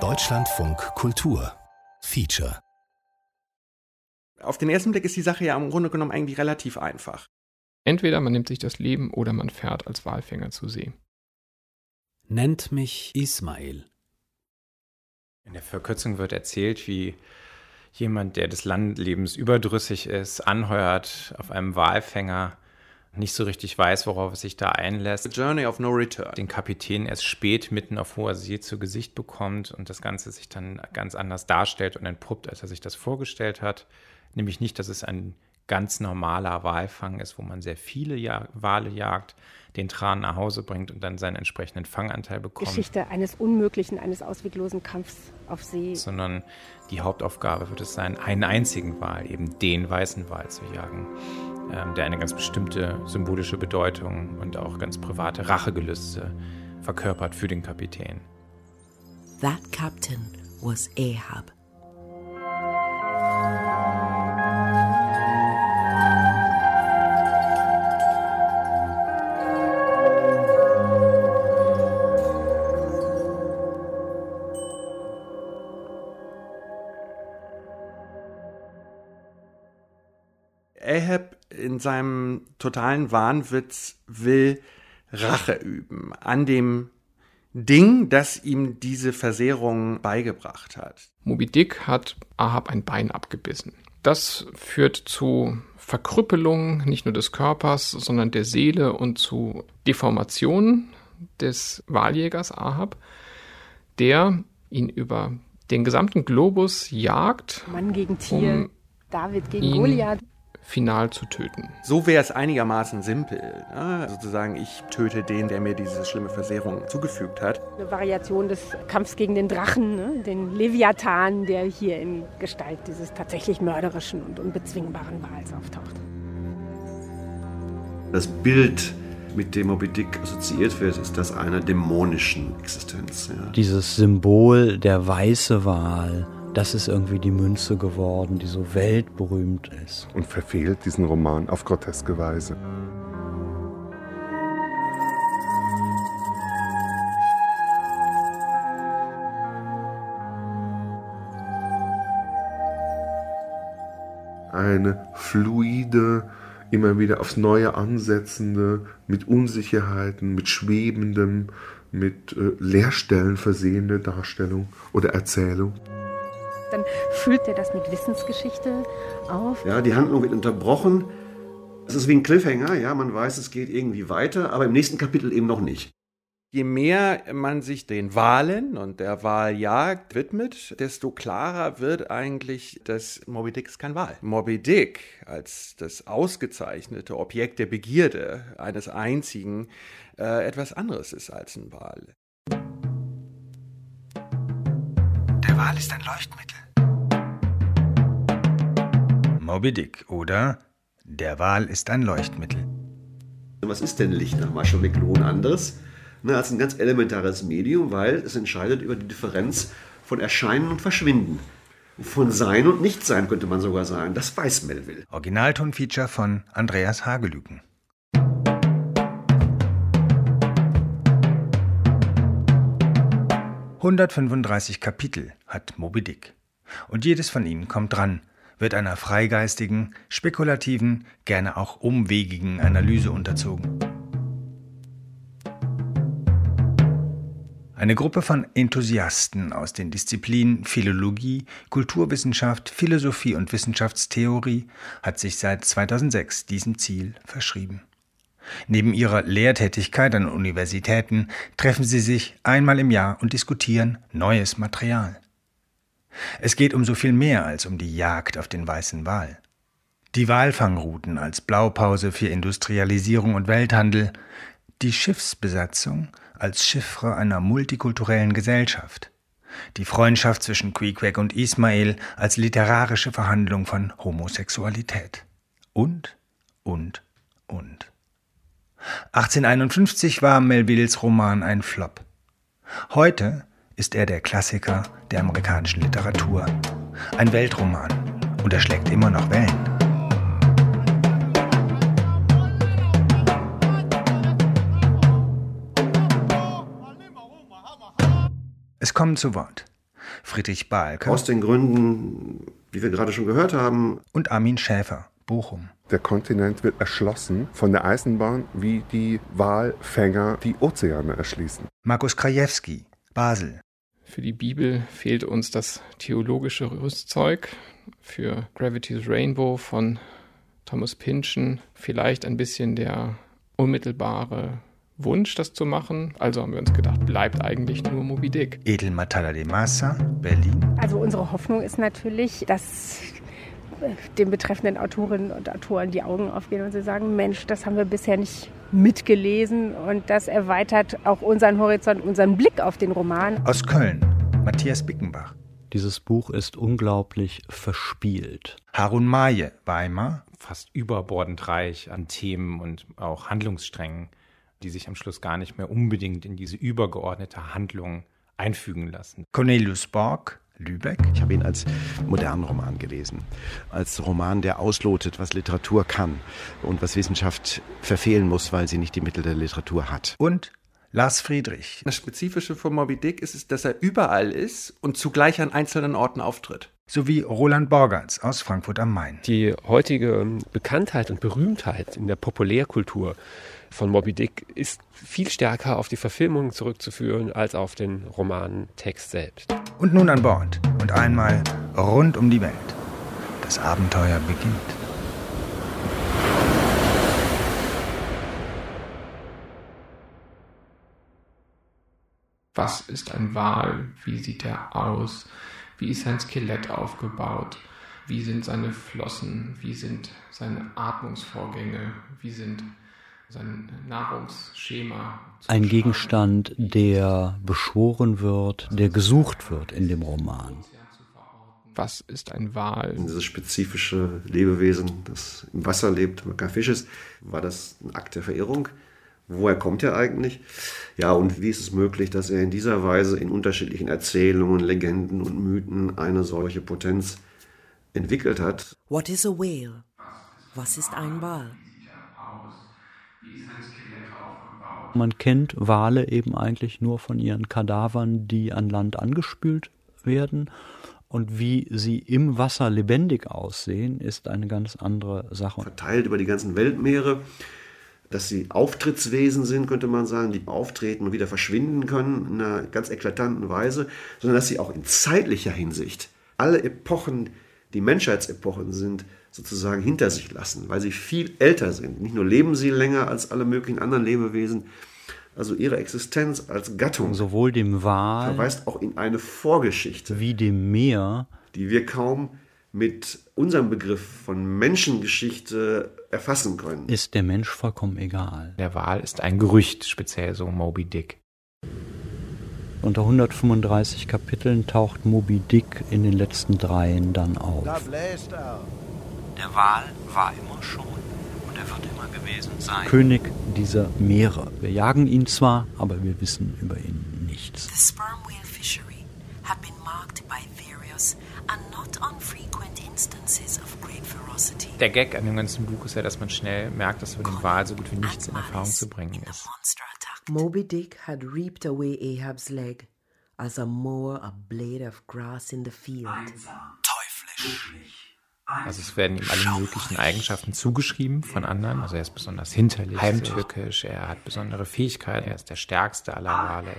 Deutschlandfunk Kultur Feature Auf den ersten Blick ist die Sache ja im Grunde genommen eigentlich relativ einfach. Entweder man nimmt sich das Leben oder man fährt als Walfänger zu See. Nennt mich Ismail. In der Verkürzung wird erzählt, wie jemand, der des Landlebens überdrüssig ist, anheuert auf einem Walfänger, nicht so richtig weiß, worauf es sich da einlässt. The Journey of No Return. Den Kapitän erst spät mitten auf hoher See zu Gesicht bekommt und das Ganze sich dann ganz anders darstellt und entpuppt, als er sich das vorgestellt hat. Nämlich nicht, dass es ein ganz normaler Walfang ist, wo man sehr viele ja Wale jagt, den Tran nach Hause bringt und dann seinen entsprechenden Fanganteil bekommt. Geschichte eines unmöglichen, eines ausweglosen Kampfs auf See. Sondern die Hauptaufgabe wird es sein, einen einzigen Wal, eben den weißen Wal zu jagen, ähm, der eine ganz bestimmte symbolische Bedeutung und auch ganz private Rachegelüste verkörpert für den Kapitän. That captain was Ahab. Ahab in seinem totalen Wahnwitz will Rache üben an dem Ding, das ihm diese Versehrung beigebracht hat. Moby Dick hat Ahab ein Bein abgebissen. Das führt zu Verkrüppelung nicht nur des Körpers, sondern der Seele und zu Deformationen des Wahljägers Ahab, der ihn über den gesamten Globus jagt. Mann gegen Tier, um David gegen ihn Goliath. Final zu töten. So wäre es einigermaßen simpel. Ja? Sozusagen, ich töte den, der mir diese schlimme Versehrung zugefügt hat. Eine Variation des Kampfs gegen den Drachen, ne? den Leviathan, der hier in Gestalt dieses tatsächlich mörderischen und unbezwingbaren Wals auftaucht. Das Bild, mit dem Moby Dick assoziiert wird, ist das einer dämonischen Existenz. Ja. Dieses Symbol der weiße Wal, das ist irgendwie die Münze geworden, die so weltberühmt ist. und verfehlt diesen Roman auf groteske Weise. Eine fluide, immer wieder aufs Neue ansetzende, mit Unsicherheiten, mit schwebendem, mit äh, Leerstellen versehene Darstellung oder Erzählung. Dann füllt er das mit Wissensgeschichte auf. Ja, die Handlung wird unterbrochen. Es ist wie ein Cliffhanger, ja, man weiß, es geht irgendwie weiter, aber im nächsten Kapitel eben noch nicht. Je mehr man sich den Wahlen und der Wahljagd widmet, desto klarer wird eigentlich, dass Moby Dick ist kein Wal. Moby Dick als das ausgezeichnete Objekt der Begierde eines einzigen äh, etwas anderes ist als ein Wal. Der Wal ist ein Leuchtmittel. Moby Dick oder Der Wal ist ein Leuchtmittel. Was ist denn Licht nach McLuhan anderes ne, als ein ganz elementares Medium, weil es entscheidet über die Differenz von Erscheinen und Verschwinden. Von Sein und Nichtsein könnte man sogar sagen. Das weiß Melville. Originaltonfeature von Andreas Hagelüken. »135 Kapitel hat Moby Dick. Und jedes von ihnen kommt dran, wird einer freigeistigen, spekulativen, gerne auch umwegigen Analyse unterzogen. Eine Gruppe von Enthusiasten aus den Disziplinen Philologie, Kulturwissenschaft, Philosophie und Wissenschaftstheorie hat sich seit 2006 diesem Ziel verschrieben. Neben ihrer Lehrtätigkeit an Universitäten treffen sie sich einmal im Jahr und diskutieren neues Material. Es geht um so viel mehr als um die Jagd auf den weißen Wal. Die Walfangrouten als Blaupause für Industrialisierung und Welthandel, die Schiffsbesatzung als Chiffre einer multikulturellen Gesellschaft, die Freundschaft zwischen Queequeg und Ismail als literarische Verhandlung von Homosexualität. Und, und, und. 1851 war Melvilles Roman ein Flop. Heute ist er der Klassiker der amerikanischen Literatur. Ein Weltroman. Und er schlägt immer noch Wellen. Es kommen zu Wort Friedrich Bahlke. Aus den Gründen, wie wir gerade schon gehört haben. Und Armin Schäfer, Bochum. Der Kontinent wird erschlossen von der Eisenbahn, wie die Walfänger die Ozeane erschließen. Markus Krajewski, Basel. Für die Bibel fehlt uns das theologische Rüstzeug. Für Gravity's Rainbow von Thomas Pynchon vielleicht ein bisschen der unmittelbare Wunsch, das zu machen. Also haben wir uns gedacht, bleibt eigentlich nur Moby Dick. Edel Matala de Massa, Berlin. Also unsere Hoffnung ist natürlich, dass den betreffenden Autorinnen und Autoren die Augen aufgehen und sie sagen, Mensch, das haben wir bisher nicht mitgelesen und das erweitert auch unseren Horizont, unseren Blick auf den Roman. Aus Köln, Matthias Bickenbach. Dieses Buch ist unglaublich verspielt. Harun Maye, Weimar. Fast überbordend reich an Themen und auch Handlungssträngen, die sich am Schluss gar nicht mehr unbedingt in diese übergeordnete Handlung einfügen lassen. Cornelius Borg, Lübeck. Ich habe ihn als modernen Roman gelesen. Als Roman, der auslotet, was Literatur kann und was Wissenschaft verfehlen muss, weil sie nicht die Mittel der Literatur hat. Und Lars Friedrich. Das Spezifische von Moby Dick ist es, dass er überall ist und zugleich an einzelnen Orten auftritt. Sowie Roland Borgertz aus Frankfurt am Main. Die heutige Bekanntheit und Berühmtheit in der Populärkultur von Moby Dick ist viel stärker auf die Verfilmung zurückzuführen als auf den Romantext selbst. Und nun an Bord und einmal rund um die Welt. Das Abenteuer beginnt. Was ist ein Wal? Wie sieht er aus? Wie ist sein Skelett aufgebaut? Wie sind seine Flossen? Wie sind seine Atmungsvorgänge? Wie sind sein Nahrungsschema. Ein Gegenstand, der beschworen wird, der gesucht wird in dem Roman. Was ist ein Wal? Dieses spezifische Lebewesen, das im Wasser lebt, aber kein Fisch ist, war das ein Akt der Verehrung? Woher kommt er eigentlich? Ja, und wie ist es möglich, dass er in dieser Weise in unterschiedlichen Erzählungen, Legenden und Mythen eine solche Potenz entwickelt hat? What is a whale? Was ist ein Wal? Man kennt Wale eben eigentlich nur von ihren Kadavern, die an Land angespült werden. Und wie sie im Wasser lebendig aussehen, ist eine ganz andere Sache. Verteilt über die ganzen Weltmeere, dass sie Auftrittswesen sind, könnte man sagen, die auftreten und wieder verschwinden können in einer ganz eklatanten Weise, sondern dass sie auch in zeitlicher Hinsicht alle Epochen, die Menschheitsepochen sind, sozusagen hinter sich lassen, weil sie viel älter sind. Nicht nur leben sie länger als alle möglichen anderen Lebewesen, also ihre Existenz als Gattung. Sowohl dem Wal verweist auch in eine Vorgeschichte. Wie dem Meer. Die wir kaum mit unserem Begriff von Menschengeschichte erfassen können. Ist der Mensch vollkommen egal. Der Wal ist ein Gerücht, speziell so Moby Dick. Unter 135 Kapiteln taucht Moby Dick in den letzten dreien dann auf. Der Wal war immer schon und er wird immer gewesen sein. König dieser Meere. Wir jagen ihn zwar, aber wir wissen über ihn nichts. The sperm whale fishery have been marked by various and not unfrequent instances of great ferocity. Der Gag an dem ganzen Buch ist ja, dass man schnell merkt, dass über den Wal so gut wie nichts in Erfahrung zu bringen ist. Moby Dick had reaped away Ahab's leg, as a mower a blade of grass in the field. Teuflisch. Also es werden ihm alle möglichen Eigenschaften zugeschrieben von anderen. Also er ist besonders hinterlistig, heimtückisch, er hat besondere Fähigkeiten, er ist der stärkste aller Wale.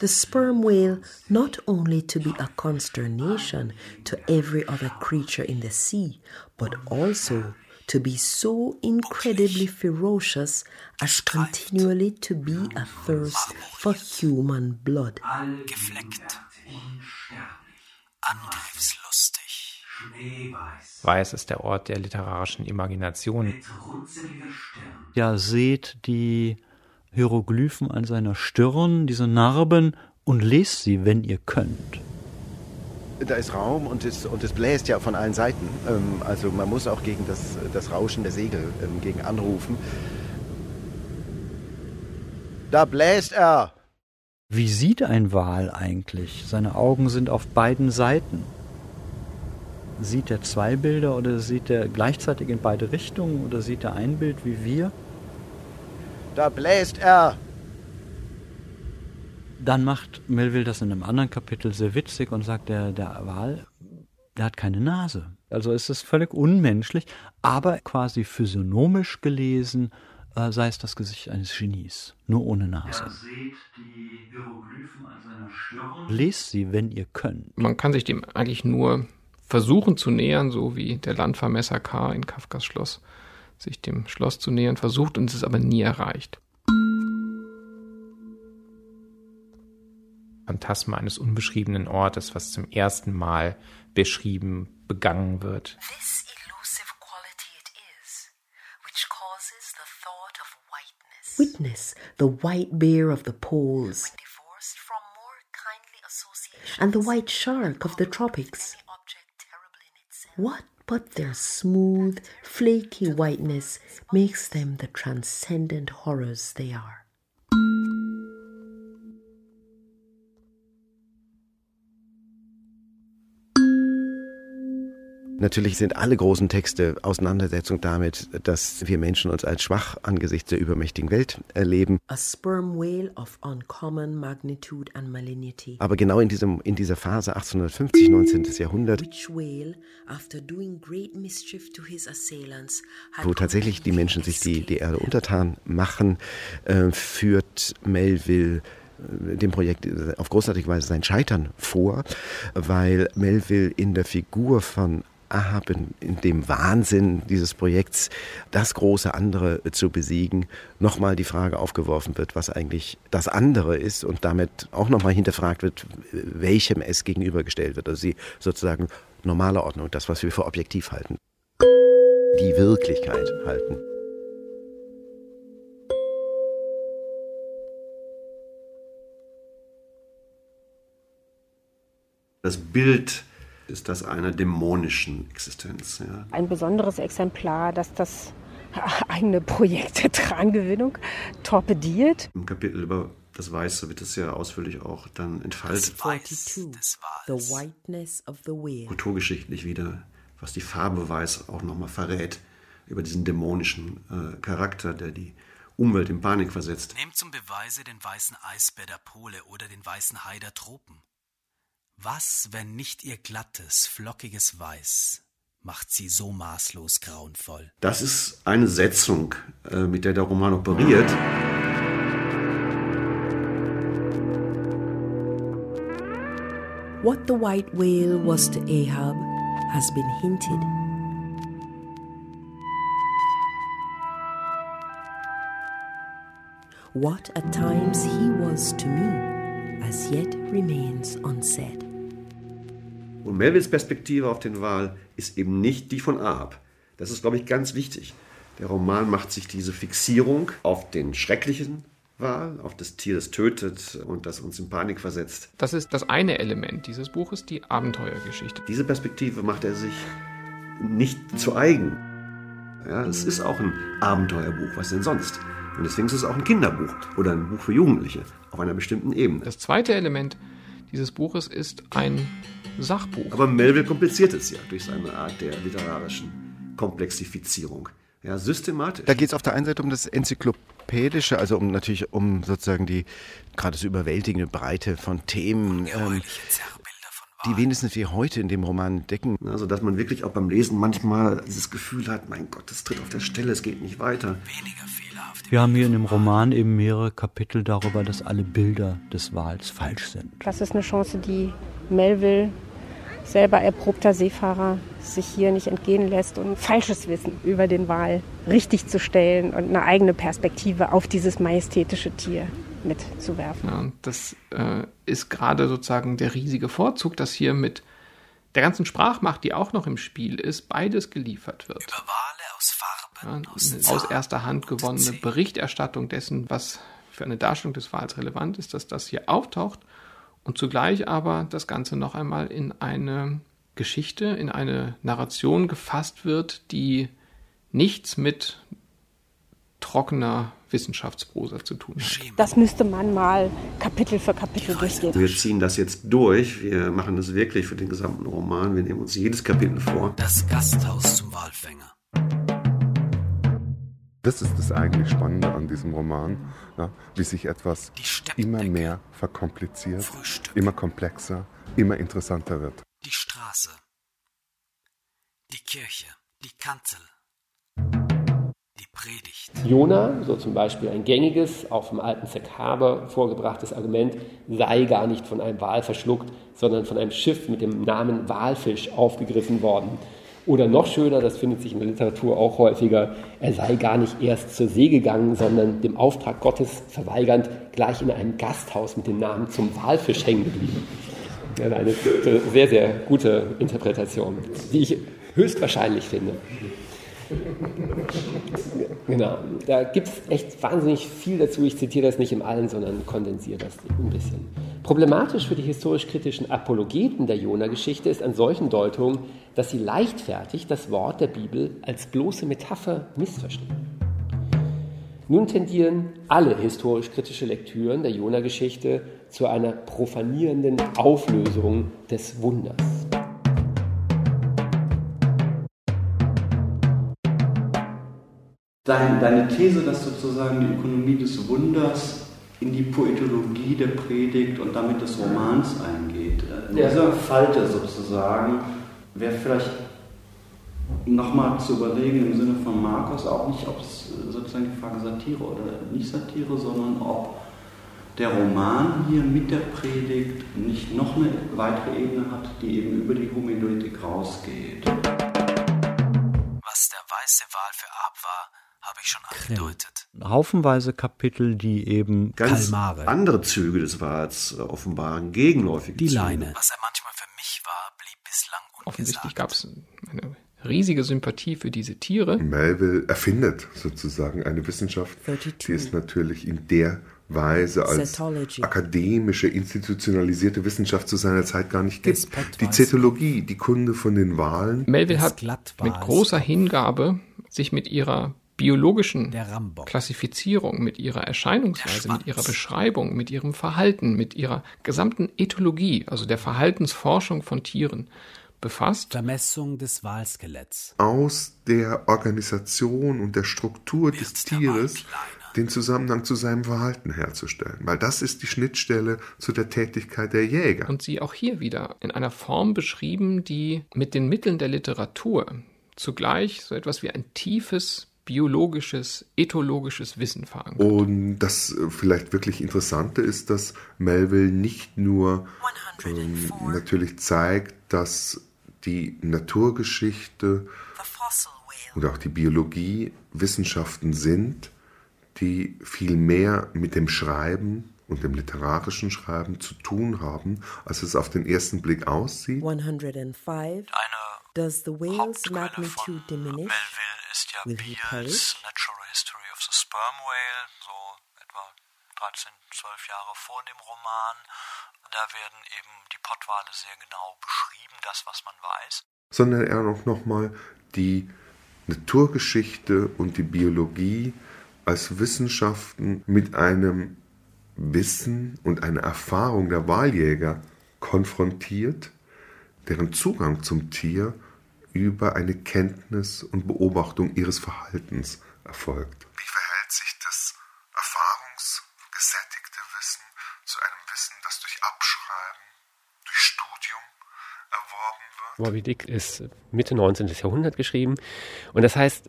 The sperm whale not only to be a consternation to every other creature in the sea, but also to be so incredibly ferocious as continually to be a thirst for human blood. Angriffslustig. Weiß ist der Ort der literarischen Imagination. Ja, seht die Hieroglyphen an seiner Stirn, diese Narben, und lest sie, wenn ihr könnt. Da ist Raum und es, und es bläst ja von allen Seiten. Ähm, also man muss auch gegen das, das Rauschen der Segel ähm, gegen anrufen. Da bläst er! Wie sieht ein Wal eigentlich? Seine Augen sind auf beiden Seiten. Sieht er zwei Bilder oder sieht er gleichzeitig in beide Richtungen oder sieht er ein Bild wie wir? Da bläst er! Dann macht Melville das in einem anderen Kapitel sehr witzig und sagt, der, der Wal, der hat keine Nase. Also ist es völlig unmenschlich, aber quasi physiognomisch gelesen sei es das Gesicht eines Genies, nur ohne Nase. Er seht die Hieroglyphen an seiner Stirn. Lest sie, wenn ihr könnt. Man kann sich dem eigentlich nur versuchen zu nähern, so wie der Landvermesser K. in Kafkas Schloss sich dem Schloss zu nähern versucht und es aber nie erreicht. Phantasma eines unbeschriebenen Ortes, was zum ersten Mal beschrieben, begangen wird. This Witness the white bear of the poles, and the white shark of the tropics. What but their smooth, flaky whiteness makes them the transcendent horrors they are? Natürlich sind alle großen Texte Auseinandersetzung damit, dass wir Menschen uns als schwach angesichts der übermächtigen Welt erleben. A sperm whale of uncommon magnitude and malignity. Aber genau in, diesem, in dieser Phase 1850, 19. Jahrhundert, wo tatsächlich die Menschen sich die, die Erde untertan machen, äh, führt Melville äh, dem Projekt auf großartige Weise sein Scheitern vor, weil Melville in der Figur von Ahab, in, dem Wahnsinn dieses Projekts, das große andere zu besiegen, nochmal die Frage aufgeworfen wird, was eigentlich das andere ist und damit auch nochmal hinterfragt wird, welchem es gegenübergestellt wird. Also sie sozusagen normale Ordnung, das, was wir für objektiv halten, die Wirklichkeit halten. Das Bild ist das einer dämonischen Existenz. Ja. Ein besonderes Exemplar, das das eigene Projekt der Trangewinnung torpediert. Im Kapitel über das Weiße wird es ja ausführlich auch dann entfaltet. 42. The whiteness of the whale. Kulturgeschichtlich wieder, was die Farbe weiß, auch nochmal verrät über diesen dämonischen äh, Charakter, der die Umwelt in Panik versetzt. Nehmt zum Beweise den weißen Eisbär der Pole oder den weißen Hai der Tropen. Was, wenn nicht ihr glattes, flockiges Weiß macht sie so maßlos grauenvoll? Das ist eine Setzung, äh, mit der der Roman operiert. What the white whale was to Ahab has been hinted. What at times he was to me, as yet remains unsaid. Und Melvilles Perspektive auf den Wal ist eben nicht die von Ahab. Das ist, glaube ich, ganz wichtig. Der Roman macht sich diese Fixierung auf den schrecklichen Wal, auf das Tier, das tötet und das uns in Panik versetzt. Das ist das eine Element dieses Buches, die Abenteuergeschichte. Diese Perspektive macht er sich nicht zu eigen. Ja, es ist auch ein Abenteuerbuch, was denn sonst? Und deswegen ist es auch ein Kinderbuch oder ein Buch für Jugendliche auf einer bestimmten Ebene. Das zweite Element dieses Buches ist ein Sachbuch. Aber Melville kompliziert es ja durch seine Art der literarischen Komplexifizierung. Ja, systematisch. Da geht es auf der einen Seite um das Enzyklopädische, also um natürlich um sozusagen die gerade so überwältigende Breite von Themen, ähm, die wenigstens wir heute in dem Roman entdecken. Also dass man wirklich auch beim Lesen manchmal dieses Gefühl hat, mein Gott, es tritt auf der Stelle, es geht nicht weiter. Wir haben hier in dem Roman eben mehrere Kapitel darüber, dass alle Bilder des Wals falsch sind. Das ist eine Chance, die Melville, selber erprobter Seefahrer, sich hier nicht entgehen lässt und falsches Wissen über den Wal richtig zu stellen und eine eigene Perspektive auf dieses majestätische Tier mitzuwerfen. Ja, das äh, ist gerade sozusagen der riesige Vorzug, dass hier mit der ganzen Sprachmacht, die auch noch im Spiel ist, beides geliefert wird. Über Wale aus Farben, ja, aus, Zahn aus erster Hand gewonnene. Berichterstattung dessen, was für eine Darstellung des Wals relevant ist, dass das hier auftaucht und zugleich aber das Ganze noch einmal in eine Geschichte, in eine Narration gefasst wird, die nichts mit trockener Wissenschaftsprosa zu tun hat. Das müsste man mal Kapitel für Kapitel durchgehen. Wir ziehen das jetzt durch. Wir machen das wirklich für den gesamten Roman. Wir nehmen uns jedes Kapitel vor. Das Gasthaus zum Walfänger. Das ist das eigentlich Spannende an diesem Roman, ja, wie sich etwas immer mehr verkompliziert, immer komplexer, immer interessanter wird. Die Straße. Die Kirche. Die Kanzel. Die Predigt. Jona, so zum Beispiel ein gängiges, auf dem alten Zack Harbor vorgebrachtes Argument, sei gar nicht von einem Wal verschluckt, sondern von einem Schiff mit dem Namen Walfisch aufgegriffen worden. Oder noch schöner, das findet sich in der Literatur auch häufiger, er sei gar nicht erst zur See gegangen, sondern dem Auftrag Gottes verweigernd gleich in einem Gasthaus mit dem Namen zum Walfisch hängen geblieben. Eine sehr, sehr gute Interpretation, die ich höchstwahrscheinlich finde. Genau, da gibt es echt wahnsinnig viel dazu. Ich zitiere das nicht im Allen, sondern kondensiere das ein bisschen. Problematisch für die historisch-kritischen Apologeten der Jona-Geschichte ist an solchen Deutungen, dass sie leichtfertig das Wort der Bibel als bloße Metapher missverstehen. Nun tendieren alle historisch-kritische Lektüren der Jona-Geschichte zu einer profanierenden Auflösung des Wunders. Dein, deine These, dass sozusagen die Ökonomie des Wunders in die Poetologie der Predigt und damit des Romans eingeht. Ja. Diese Falte sozusagen wäre vielleicht nochmal zu überlegen im Sinne von Markus auch nicht, ob es sozusagen die Frage Satire oder nicht Satire, sondern ob der Roman hier mit der Predigt nicht noch eine weitere Ebene hat, die eben über die Homiletik rausgeht. Was der weiße Wal für Ab war, habe ich schon angedeutet. Haufenweise Kapitel, die eben Ganz andere Züge des Wals offenbaren, gegenläufige Die Züge. Leine. Was er manchmal für mich war, blieb bislang Offensichtlich gab es eine riesige Sympathie für diese Tiere. Melville erfindet sozusagen eine Wissenschaft, die es natürlich in der Weise als Cetology. akademische, institutionalisierte Wissenschaft zu seiner Zeit gar nicht gibt. Die Zetologie, die Kunde von den Wahlen. Melville hat mit großer Hingabe sich mit ihrer biologischen. Klassifizierung, mit ihrer Erscheinungsweise, mit ihrer Beschreibung, mit ihrem Verhalten, mit ihrer gesamten Ethologie, also der Verhaltensforschung von Tieren, befasst. Vermessung des Walskeletts. aus der Organisation und der Struktur des Tieres den Zusammenhang zu seinem Verhalten herzustellen. Weil das ist die Schnittstelle zu der Tätigkeit der Jäger. Und sie auch hier wieder in einer Form beschrieben, die mit den Mitteln der Literatur zugleich so etwas wie ein tiefes biologisches, ethologisches Wissen verankert. Und das äh, vielleicht wirklich Interessante ist, dass Melville nicht nur ähm, natürlich zeigt, dass die Naturgeschichte und auch die Biologie Wissenschaften sind, die viel mehr mit dem Schreiben und dem literarischen Schreiben zu tun haben, als es auf den ersten Blick aussieht. 105. Does the whale's magnitude diminish? Melville ist ja perish? Natural History of the Sperm Whale, so etwa 13, 12 Jahre vor dem Roman. Da werden eben die Pottwale sehr genau beschrieben, das, was man weiß. sondern er auch nochmal die Naturgeschichte und die Biologie als Wissenschaften mit einem Wissen und einer Erfahrung der Wahljäger konfrontiert, deren Zugang zum Tier über eine Kenntnis und Beobachtung ihres Verhaltens erfolgt. Wie verhält sich das erfahrungsgesättigte Wissen zu einem Wissen, das durch Abschreiben, durch Studium erworben wird? Moby Dick ist Mitte 19. Jahrhundert geschrieben. Und das heißt,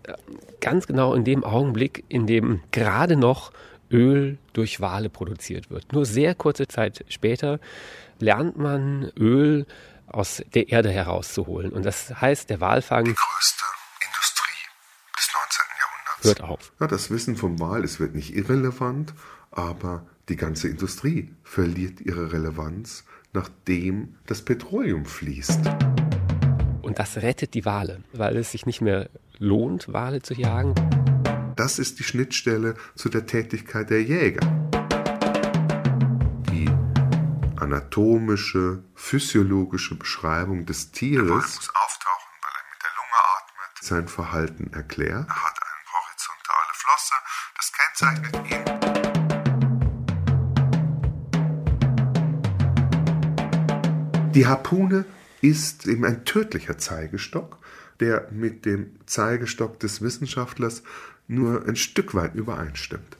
ganz genau in dem Augenblick, in dem gerade noch Öl durch Wale produziert wird. Nur sehr kurze Zeit später lernt man Öl aus der Erde herauszuholen. Und das heißt, der Walfang größte Industrie des 19. Jahrhunderts. hört auf. Ja, das Wissen vom Wal, es wird nicht irrelevant, aber die ganze Industrie verliert ihre Relevanz, nachdem das Petroleum fließt. Und das rettet die Wale, weil es sich nicht mehr lohnt, Wale zu jagen. Das ist die Schnittstelle zu der Tätigkeit der Jäger. Anatomische, physiologische Beschreibung des Tieres muss auftauchen, weil er mit der Lunge atmet, sein Verhalten erklärt. Er hat eine horizontale Flosse, das kennzeichnet ihn. Die Harpune ist eben ein tödlicher Zeigestock, der mit dem Zeigestock des Wissenschaftlers nur ein Stück weit übereinstimmt.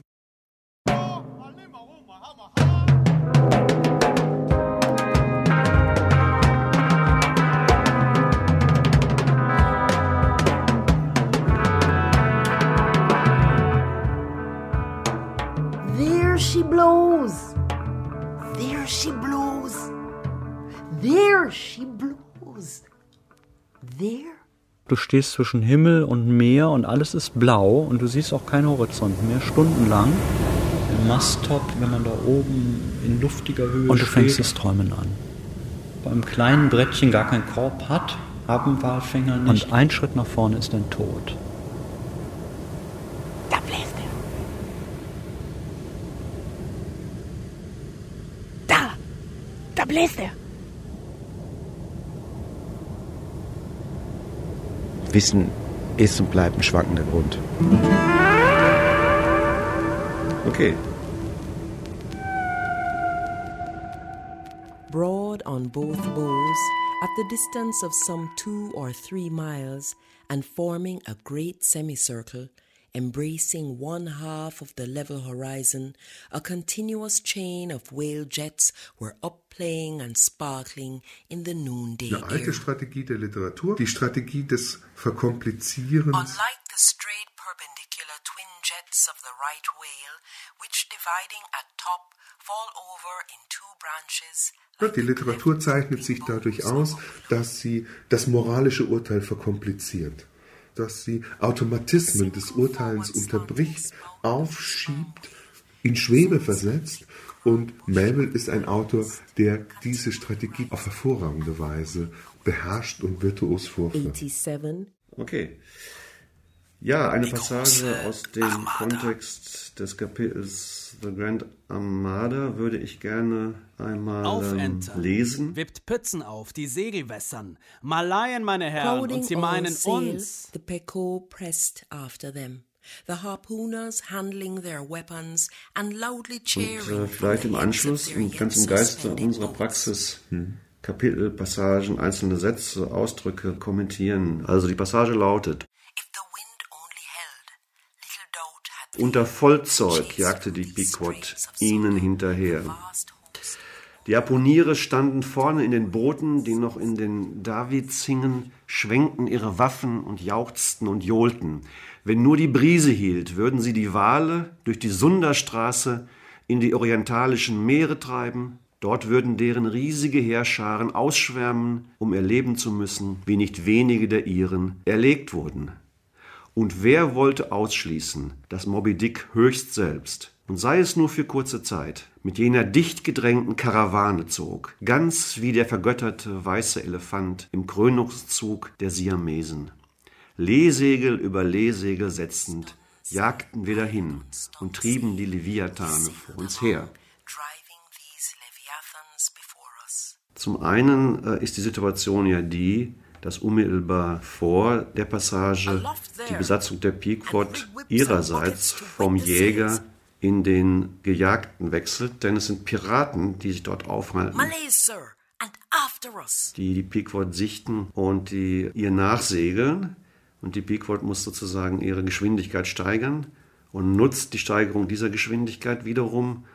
Stehst zwischen Himmel und Meer und alles ist blau und du siehst auch keinen Horizont mehr, stundenlang. Im Masttop, wenn man da oben in luftiger Höhe Und du fängst steht. das Träumen an. Beim kleinen Brettchen gar keinen Korb hat, haben Walfänger nicht. Und ein Schritt nach vorne ist dein Tod. Da bläst er. Da. Da bläst er. Wissen ist und bleibt ein schwankender Grund. Okay. Broad on both bows, at the distance of some two or three miles, and forming a great semicircle, embracing one half of the level horizon, a continuous chain of whale jets were upplaying and sparkling in the noonday Eine alte. Strategie der Literatur, die Strategie des Verkomplizierens. Unlike the straight perpendicular twin jets of the right whale, which dividing at top fall over in two branches, Die Literatur zeichnet sich dadurch aus, dass sie das moralische Urteil verkompliziert, dass sie Automatismen des Urteilens unterbricht, aufschiebt, in Schwebe versetzt. Und Melville ist ein Autor, der diese Strategie auf hervorragende Weise beherrscht und virtuos vorführt. 87. Okay. Ja, eine Passage aus dem Kontext des Kapitels The Grand Armada würde ich gerne einmal ähm, Aufentern. lesen. Wippt Pützen auf, die Segel wässern. Malaien, meine Herren, Crowding und sie meinen sail, uns. The Pequot pressed after them. The harpooners handling their weapons and loudly Und cheering äh, vielleicht im Anschluss, im ganz im Geiste unserer Praxis, Kapitel, Passagen, einzelne Sätze, Ausdrücke kommentieren. Also die Passage lautet, unter Vollzeug jagte die Pequod ihnen hinterher. Die Harpuniere standen vorne in den Booten, die noch in den Davids hingen, schwenkten ihre Waffen und jauchzten und johlten. Wenn nur die Brise hielt, würden sie die Wale durch die Sunderstraße in die orientalischen Meere treiben. Dort würden deren riesige Heerscharen ausschwärmen, um erleben zu müssen, wie nicht wenige der ihren erlegt wurden. Und wer wollte ausschließen, dass Moby Dick höchst selbst, und sei es nur für kurze Zeit, mit jener dicht gedrängten Karawane zog, ganz wie der vergötterte weiße Elefant im Krönungszug der Siamesen. Lehsegel über Lehsegel setzend, jagten wir dahin und trieben die Leviathane vor uns her. Zum einen äh, ist die Situation ja die, dass unmittelbar vor der Passage die Besatzung der Pequod ihrerseits vom Jäger in den Gejagten wechselt, denn es sind Piraten, die sich dort aufhalten, die die Pequod sichten und die ihr nachsegeln. Und die Pequod muss sozusagen ihre Geschwindigkeit steigern und nutzt die Steigerung dieser Geschwindigkeit wiederum,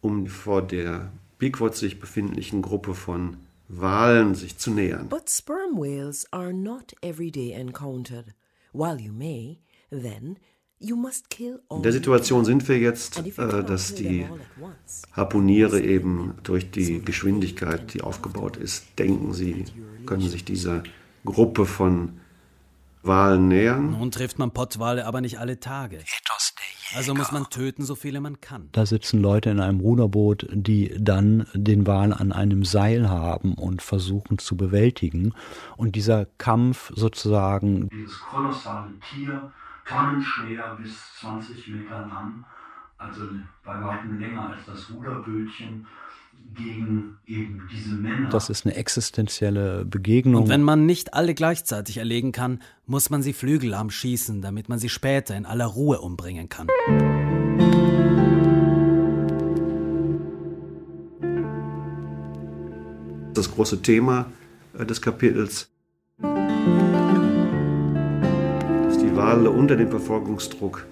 um vor der Pequod sich befindlichen Gruppe von Walen sich zu nähern. But sperm whales are not everyday encountered. While you may, then you must kill all In der Situation sind wir jetzt, äh, dass die Harpuniere eben durch die Geschwindigkeit, die aufgebaut ist, denken, sie können sich dieser Gruppe von Walen nähern. Nun trifft man Pottwale aber nicht alle Tage. Also muss man töten, so viele man kann. Da sitzen Leute in einem Ruderboot, die dann den Wal an einem Seil haben und versuchen zu bewältigen. Und dieser Kampf sozusagen, Dieses kolossale Tier, tonnenschwer bis 20 Meter lang, also bei weitem länger als das Ruderbötchen, gegen eben diese Männer. das ist eine existenzielle Begegnung. Und wenn man nicht alle gleichzeitig erlegen kann, muss man sie flügelarm schießen, damit man sie später in aller Ruhe umbringen kann. Das große Thema äh, des Kapitels, dass die Wale unter dem Verfolgungsdruck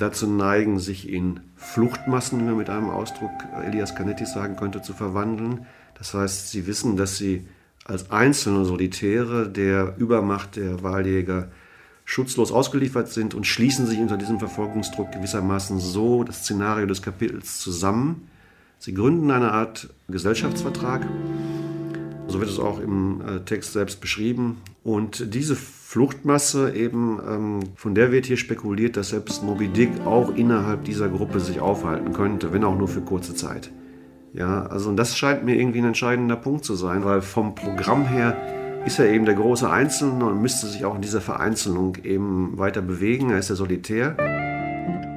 dazu neigen, sich in Fluchtmassen, wie man mit einem Ausdruck Elias Canettis sagen könnte, zu verwandeln. Das heißt, sie wissen, dass sie als einzelne Solitäre der Übermacht der Wahljäger schutzlos ausgeliefert sind und schließen sich unter diesem Verfolgungsdruck gewissermaßen so das Szenario des Kapitels zusammen. Sie gründen eine Art Gesellschaftsvertrag, so wird es auch im äh, Text selbst beschrieben. Und diese Fluchtmasse eben, ähm, von der wird hier spekuliert, dass selbst Moby Dick auch innerhalb dieser Gruppe sich aufhalten könnte, wenn auch nur für kurze Zeit. Ja, also und das scheint mir irgendwie ein entscheidender Punkt zu sein, weil vom Programm her ist er eben der große Einzelne und müsste sich auch in dieser Vereinzelung eben weiter bewegen. Er ist ja solitär.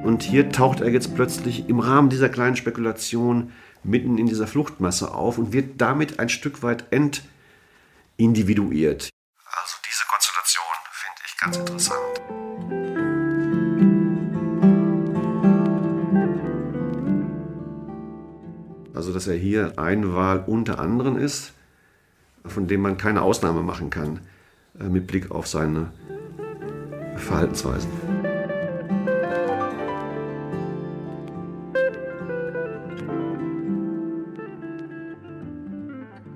Und hier taucht er jetzt plötzlich im Rahmen dieser kleinen Spekulation mitten in dieser Fluchtmasse auf und wird damit ein Stück weit entindividuiert. Also diese Konstellation finde ich ganz interessant. Also dass er hier ein Wahl unter anderen ist von dem man keine Ausnahme machen kann äh, mit Blick auf seine Verhaltensweisen.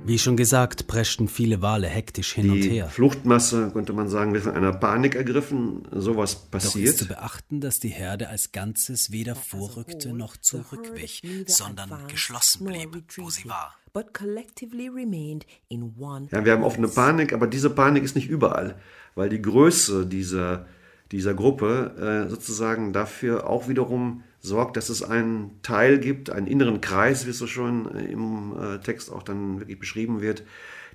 Wie schon gesagt, preschten viele Wale hektisch hin Die und her. Fluchtmasse, könnte man sagen, wird von einer Panik ergriffen. Sowas Doch passiert. ist zu beachten, dass die Herde als Ganzes weder vorrückte noch zurückwich, sondern geschlossen blieb, wo sie war. But collectively remained in one Ja, wir haben offene Panik, aber diese Panik ist nicht überall, weil die Größe dieser, dieser Gruppe äh, sozusagen dafür auch wiederum sorgt, dass es einen Teil gibt, einen inneren Kreis, wie es so schon äh, im äh, Text auch dann wirklich beschrieben wird,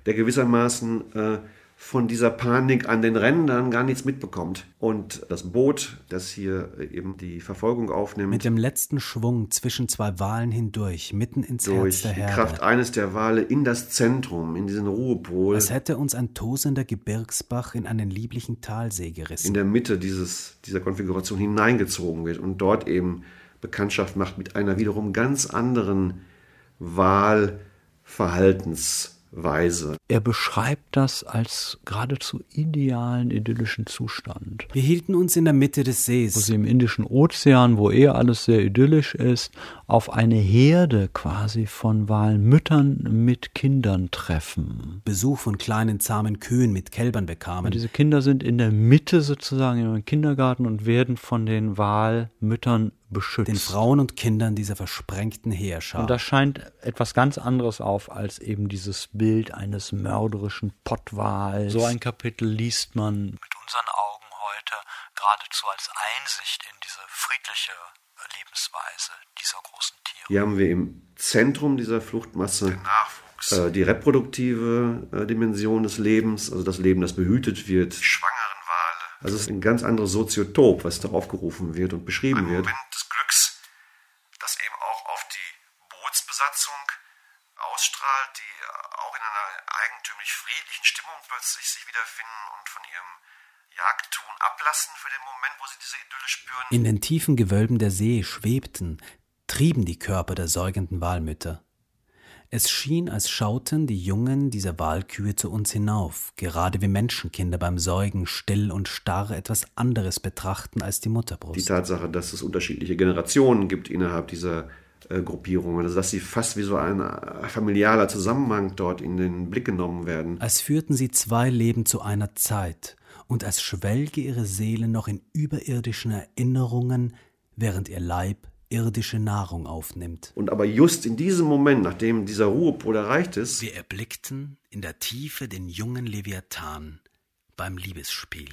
der gewissermaßen äh, von dieser Panik an den Rändern gar nichts mitbekommt. Und das Boot, das hier äh, eben die Verfolgung aufnimmt, Mit dem letzten Schwung zwischen zwei Walen hindurch, mitten ins Herz durch der die Herde. Kraft eines der Wale in das Zentrum, in diesen Ruhepol. Als hätte uns ein tosender Gebirgsbach in einen lieblichen Talsee gerissen. in der Mitte dieses, dieser Konfiguration hineingezogen wird und dort eben Bekanntschaft macht mit einer wiederum ganz anderen Wahlverhaltensweise. Er beschreibt das als geradezu idealen, idyllischen Zustand. Wir hielten uns in der Mitte des Wo Sees. sie im Indischen Ozean, wo eh alles sehr idyllisch ist, auf eine Herde quasi von Walmüttern mit Kindern treffen. Besuch von kleinen zahmen Kühen mit Kälbern bekamen. Und diese Kinder sind in der Mitte sozusagen im Kindergarten und werden von den Walmüttern beschützt. den Frauen und Kindern dieser versprengten Heerschar. Und da scheint etwas ganz anderes auf als eben dieses Bild eines mörderischen Pottwals. So ein Kapitel liest man mit unseren Augen heute geradezu als Einsicht in diese friedliche Lebensweise dieser großen Tiere. Hier haben wir im Zentrum dieser Fluchtmasse äh, die reproduktive äh, Dimension des Lebens, also das Leben, das behütet wird. Die schwangeren Wale. Also es ist ein ganz anderes Soziotop, was da aufgerufen wird und beschrieben wird. des Glücks, das eben auch auf die Bootsbesatzung ausstrahlt, die auch in einer eigentümlich friedlichen Stimmung plötzlich sich wiederfinden und von ihrem Jagdtun ablassen für den Moment, wo sie diese Idylle spüren. In den tiefen Gewölben der See schwebten, trieben die Körper der säugenden Walmütter. Es schien, als schauten die Jungen dieser Walkühe zu uns hinauf, gerade wie Menschenkinder beim Säugen still und starr etwas anderes betrachten als die Mutterbrust. die Tatsache, dass es unterschiedliche Generationen gibt innerhalb dieser äh, Gruppierungen, also dass sie fast wie so ein äh, familiarer Zusammenhang dort in den Blick genommen werden. als führten sie zwei Leben zu einer Zeit und als schwelge ihre Seele noch in überirdischen Erinnerungen, während ihr Leib irdische Nahrung aufnimmt. Und aber just in diesem Moment, nachdem dieser Ruhepol erreicht ist, Wir erblickten in der Tiefe den jungen Leviathan beim Liebesspiel.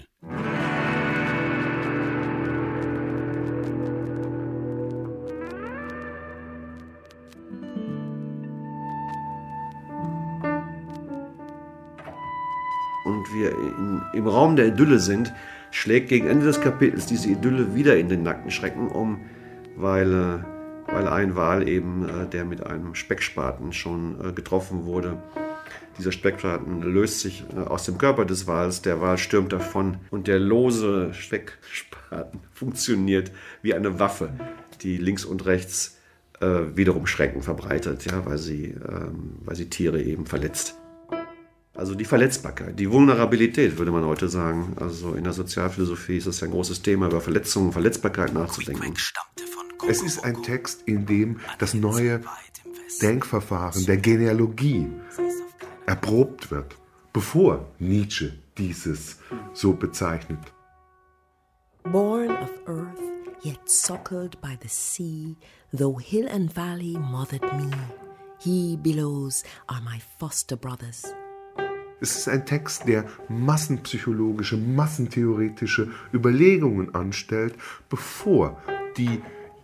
und wir in, im Raum der Idylle sind, schlägt gegen Ende des Kapitels diese Idylle wieder in den nackten Schrecken um, weil, äh, weil ein Wal eben, äh, der mit einem Speckspaten schon äh, getroffen wurde, dieser Speckspaten löst sich aus dem Körper des Wals, der Wal stürmt davon und der lose Speckspaten funktioniert wie eine Waffe, die links und rechts äh, wiederum Schrecken verbreitet, ja, weil, sie, ähm, weil sie Tiere eben verletzt. Also die Verletzbarkeit, die Vulnerabilität, würde man heute sagen. Also in der Sozialphilosophie ist es ja ein großes Thema, über Verletzungen, Verletzbarkeit nachzudenken. Es ist ein Text, in dem das neue Denkverfahren der Genealogie erprobt wird, bevor Nietzsche dieses so bezeichnet. Born of earth, yet suckled by the sea, though hill and valley mothered me, ye billows are my foster brothers. Es ist ein Text, der massenpsychologische, massentheoretische Überlegungen anstellt, bevor die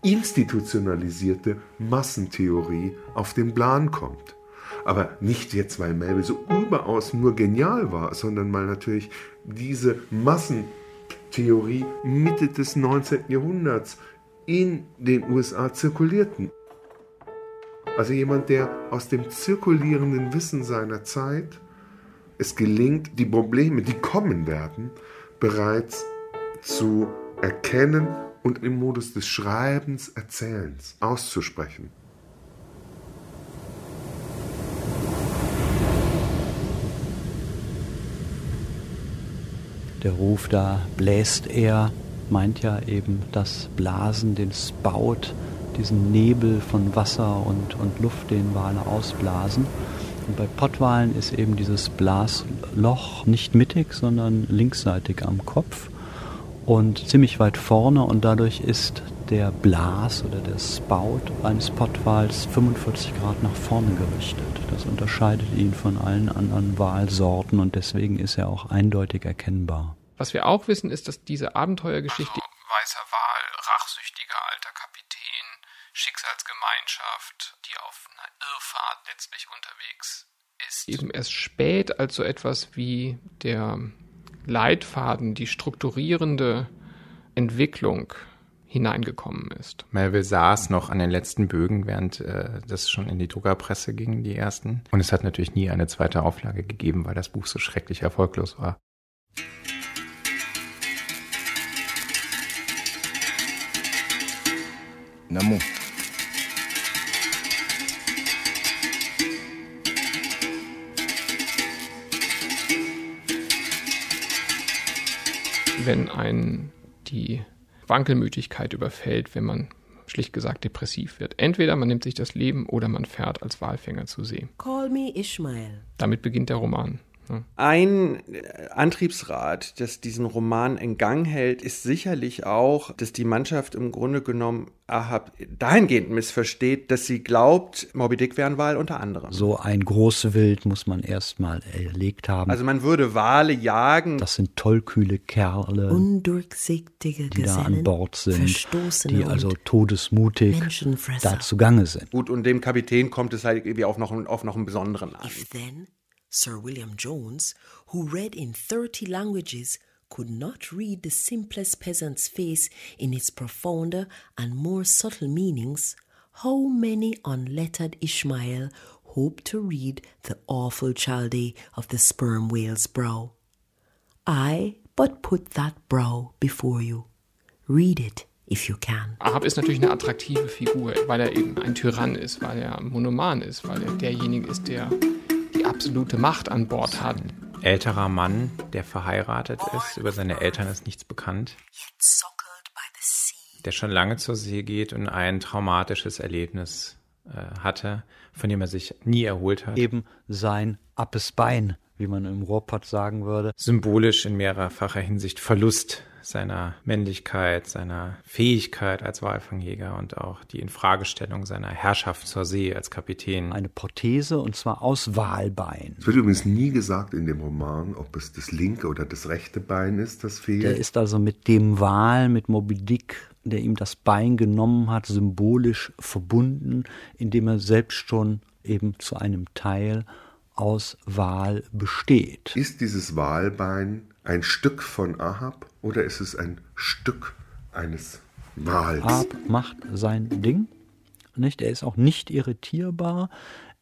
institutionalisierte Massentheorie auf den Plan kommt. Aber nicht jetzt, weil Melville so überaus nur genial war, sondern weil natürlich diese Massentheorie Mitte des 19. Jahrhunderts in den USA zirkulierten. Also jemand, der aus dem zirkulierenden Wissen seiner Zeit es gelingt, die Probleme, die kommen werden, bereits zu erkennen und im Modus des Schreibens, Erzählens auszusprechen. Der Ruf da bläst er, meint ja eben das Blasen, den Spout, diesen Nebel von Wasser und, und Luft, den Wale ausblasen. Und bei Pottwalen ist eben dieses Blasloch nicht mittig, sondern linksseitig am Kopf und ziemlich weit vorne und dadurch ist der Blas oder der Spout eines Pottwals 45 Grad nach vorne gerichtet. Das unterscheidet ihn von allen anderen Walsorten und deswegen ist er auch eindeutig erkennbar. Was wir auch wissen, ist, dass diese Abenteuergeschichte weißer Wal, rachsüchtiger alter Kapitän, Schicksalsgemeinschaft, die auf einer Irrfahrt letztlich unterwegs ist, eben erst spät als so etwas wie der Leitfaden, die strukturierende Entwicklung hineingekommen ist. Melville saß noch an den letzten Bögen, während äh, das schon in die Druckerpresse ging, die ersten. Und es hat natürlich nie eine zweite Auflage gegeben, weil das Buch so schrecklich erfolglos war. Namo. Wenn ein die Wankelmütigkeit überfällt, wenn man schlicht gesagt depressiv wird. Entweder man nimmt sich das Leben oder man fährt als Walfänger zu See. Call me Ishmael. Damit beginnt der Roman. Ein Antriebsrad, das diesen Roman in Gang hält, ist sicherlich auch, dass die Mannschaft im Grunde genommen Ahab dahingehend missversteht, dass sie glaubt, Moby Dick wäre ein Wal unter anderem. So ein Großwild muss man erstmal erlegt haben. Also man würde Wale jagen. Das sind tollkühle Kerle, Undurchsichtige die da an Gesellen, Bord sind, die also todesmutig da zugange sind. Gut, und dem Kapitän kommt es halt irgendwie auf noch, auf noch einen besonderen an. If then Sir William Jones, who read in 30 languages, could not read the simplest peasant's face in its profounder and more subtle meanings, how many unlettered Ishmael hope to read the awful Chaldee of the sperm whale's brow? I but put that brow before you. Read it if you can. Ahab ist natürlich eine attraktive Figur, weil er eben ein Tyrann ist, weil er monoman ist, weil er derjenige ist, der die absolute Macht an Bord hat. Älterer Mann, der verheiratet ist, über seine Eltern ist nichts bekannt. Der schon lange zur See geht und ein traumatisches Erlebnis äh, hatte, von dem er sich nie erholt hat. Eben sein Appes Bein, wie man im Ruhrpott sagen würde. Symbolisch in mehrerfacher Hinsicht Verlust seiner Männlichkeit, seiner Fähigkeit als Walfangjäger und auch die Infragestellung seiner Herrschaft zur See als Kapitän. Eine Prothese und zwar aus Walbein. Es wird übrigens nie gesagt in dem Roman, ob es das linke oder das rechte Bein ist, das fehlt. Der ist also mit dem Wal, mit Moby Dick, der ihm das Bein genommen hat, symbolisch verbunden, indem er selbst schon eben zu einem Teil aus Wal besteht. Ist dieses Walbein ein Stück von Ahab oder ist es ein Stück eines Wals? Ahab macht sein Ding, nicht? Er ist auch nicht irritierbar,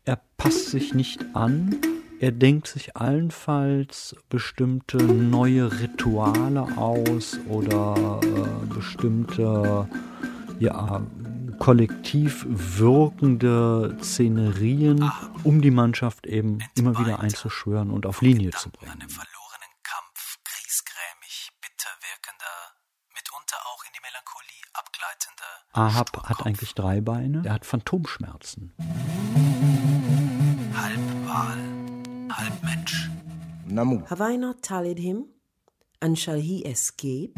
er passt sich nicht an, er denkt sich allenfalls bestimmte neue Rituale aus oder äh, bestimmte ja, kollektiv wirkende Szenerien, um die Mannschaft eben immer wieder einzuschwören und auf Linie zu bringen. Einem verlorenen Kampf, griesgrämig, bitter wirkender, mitunter auch in die Melancholie abgleitender. Ahab hat eigentlich drei Beine, er hat Phantomschmerzen. Halb Wal, halb Mensch. Namu. Have I not tallied him? And shall he escape?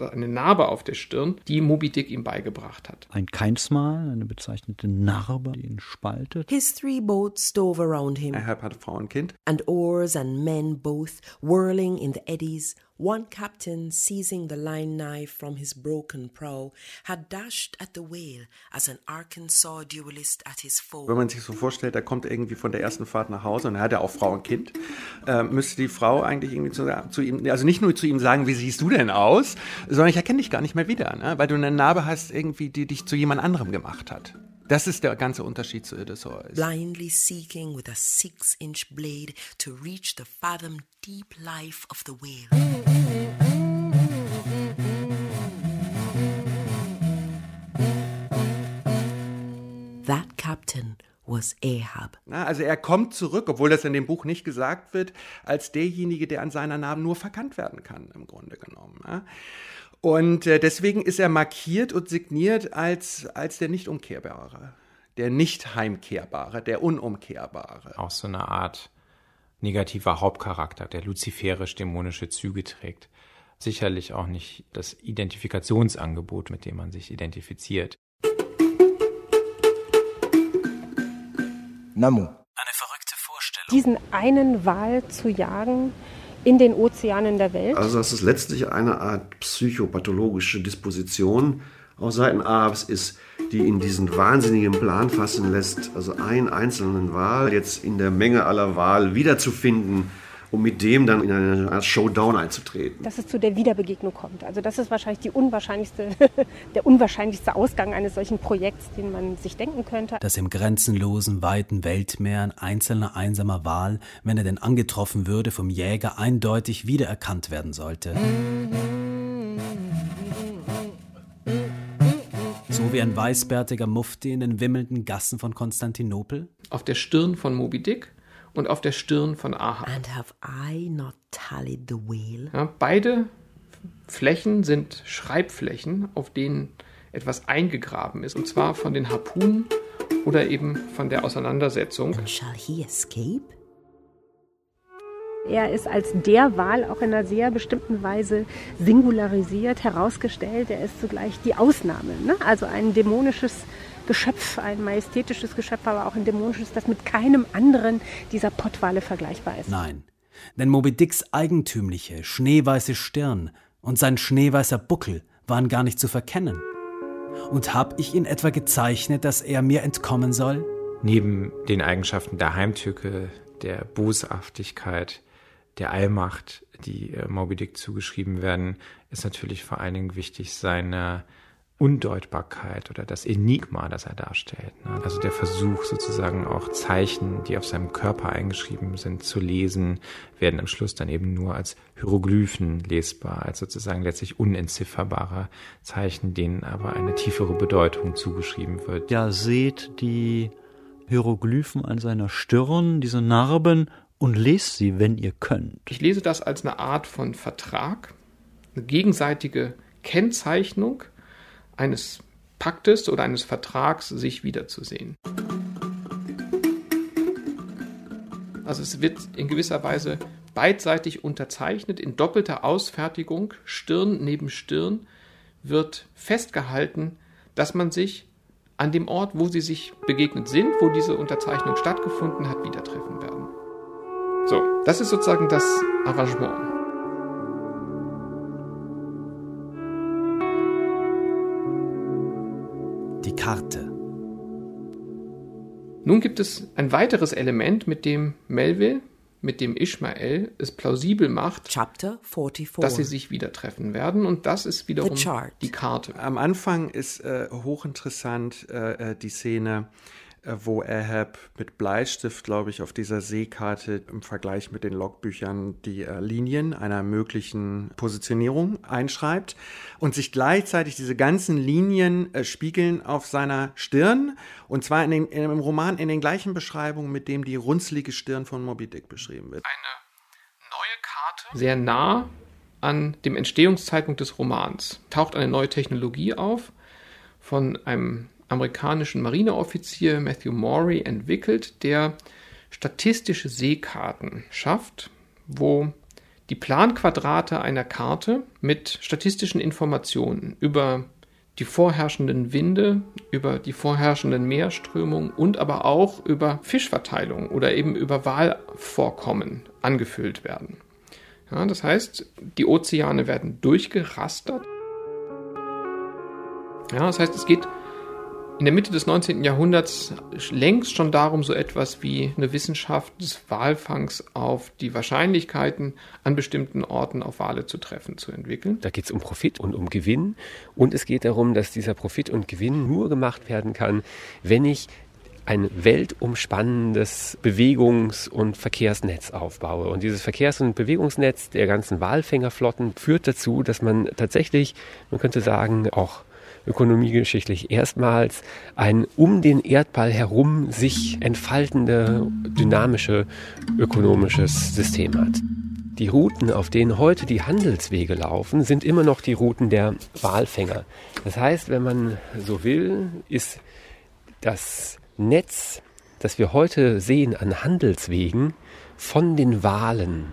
Aber eine Narbe auf der Stirn, die Moby Dick ihm beigebracht hat. Ein Keinsmal, eine bezeichnete Narbe, die ihn spaltet. His three boats stove around him, Ahab hatte Frau und Kind. and oars and men both whirling in the eddies. One captain, seizing the line knife from his broken prow, had dashed at the whale as an Arkansas duelist at his foe. Wenn man sich so vorstellt, er kommt irgendwie von der ersten Fahrt nach Hause und er hat ja auch Frau und Kind, äh, müsste die Frau eigentlich irgendwie zu, zu ihm, also nicht nur zu ihm sagen, wie siehst du denn aus, sondern ich erkenne dich gar nicht mehr wieder, ne? weil du eine Narbe hast, irgendwie, die dich zu jemand anderem gemacht hat. Das ist der ganze Unterschied zu Odysseus. blindly seeking with a six inch blade to reach the fathom deep life of the whale. That captain was Ahab. Also er kommt zurück, obwohl das in dem Buch nicht gesagt wird, als derjenige, der an seiner Namen nur verkannt werden kann, im Grunde genommen. Und äh, deswegen ist er markiert und signiert als, als der nicht umkehrbare, der nicht heimkehrbare, der unumkehrbare. Auch so eine Art negativer Hauptcharakter, der luziferisch-dämonische Züge trägt. Sicherlich auch nicht das Identifikationsangebot, mit dem man sich identifiziert. Namu. Eine verrückte Vorstellung. Diesen einen Wal zu jagen in den Ozeanen der Welt. Also das ist letztlich eine Art psychopathologische Disposition auf Seiten Ahabs ist, die ihn diesen wahnsinnigen Plan fassen lässt, also einen einzelnen Wal jetzt in der Menge aller Wal wiederzufinden, um mit dem dann in eine Art Showdown einzutreten. dass es zu der Wiederbegegnung kommt. Also das ist wahrscheinlich die unwahrscheinlichste, der unwahrscheinlichste Ausgang eines solchen Projekts, den man sich denken könnte. Dass im grenzenlosen, weiten Weltmeer ein einzelner einsamer Wal, wenn er denn angetroffen würde, vom Jäger eindeutig wiedererkannt werden sollte. So wie ein weißbärtiger Mufti in den wimmelnden Gassen von Konstantinopel? Auf der Stirn von Moby Dick und auf der Stirn von Ahab. And have I not tallied the whale? Ja, beide Flächen sind Schreibflächen, auf denen etwas eingegraben ist, und zwar von den Harpunen oder eben von der Auseinandersetzung. And shall he escape? Er ist als der Wal auch in einer sehr bestimmten Weise singularisiert, herausgestellt. Er ist zugleich die Ausnahme. Ne? Also ein dämonisches Geschöpf, ein majestätisches Geschöpf, aber auch ein dämonisches, das mit keinem anderen dieser Pottwale vergleichbar ist. Nein, denn Moby Dicks eigentümliche, schneeweiße Stirn und sein schneeweißer Buckel waren gar nicht zu verkennen. Und hab ich ihn etwa gezeichnet, dass er mir entkommen soll? Neben den Eigenschaften der Heimtücke, der Boshaftigkeit, der Allmacht, die äh, Moby Dick zugeschrieben werden, ist natürlich vor allen Dingen wichtig seine Undeutbarkeit oder das Enigma, das er darstellt. ne? Also der Versuch sozusagen auch Zeichen, die auf seinem Körper eingeschrieben sind, zu lesen, werden am Schluss dann eben nur als Hieroglyphen lesbar, als sozusagen letztlich unentzifferbare Zeichen, denen aber eine tiefere Bedeutung zugeschrieben wird. Ja, seht die Hieroglyphen an seiner Stirn, diese Narben, und lest sie, wenn ihr könnt. Ich lese das als eine Art von Vertrag, eine gegenseitige Kennzeichnung eines Paktes oder eines Vertrags, sich wiederzusehen. Also es wird in gewisser Weise beidseitig unterzeichnet, in doppelter Ausfertigung, Stirn neben Stirn, wird festgehalten, dass man sich an dem Ort, wo sie sich begegnet sind, wo diese Unterzeichnung stattgefunden hat, wieder treffen werden. So, das ist sozusagen das Arrangement. Karte. Nun gibt es ein weiteres Element, mit dem Melville, mit dem Ishmael es plausibel macht, Chapter 44. dass sie sich wieder treffen werden. Und das ist wiederum die Karte. Am Anfang ist äh, hochinteressant äh, äh, die Szene, äh, wo Ahab mit Bleistift, glaube ich, auf dieser Seekarte im Vergleich mit den Logbüchern die äh, Linien einer möglichen Positionierung einschreibt und sich gleichzeitig diese ganzen Linien äh, spiegeln auf seiner Stirn und zwar in den, im Roman in den gleichen Beschreibungen, mit dem die runzlige Stirn von Moby Dick beschrieben wird. Eine neue Karte, sehr nah an dem Entstehungszeitpunkt des Romans, taucht eine neue Technologie auf von einem amerikanischen Marineoffizier Matthew Morey entwickelt, der statistische Seekarten schafft, wo die Planquadrate einer Karte mit statistischen Informationen über die vorherrschenden Winde, über die vorherrschenden Meerströmungen und aber auch über Fischverteilung oder eben über Walvorkommen angefüllt werden. Ja, das heißt, die Ozeane werden durchgerastert. Ja, das heißt, es geht in der Mitte des 19. Jahrhunderts längst schon darum, so etwas wie eine Wissenschaft des Walfangs auf die Wahrscheinlichkeiten an bestimmten Orten auf Wale zu treffen, zu entwickeln. Da geht es um Profit und um Gewinn. Und es geht darum, dass dieser Profit und Gewinn nur gemacht werden kann, wenn ich ein weltumspannendes Bewegungs- und Verkehrsnetz aufbaue. Und dieses Verkehrs- und Bewegungsnetz der ganzen Walfängerflotten führt dazu, dass man tatsächlich, man könnte sagen, auch ökonomiegeschichtlich erstmals ein um den Erdball herum sich entfaltende dynamische ökonomisches System hat. Die Routen, auf denen heute die Handelswege laufen, sind immer noch die Routen der Walfänger. Das heißt, wenn man so will, ist das Netz, das wir heute sehen an Handelswegen, von den Walen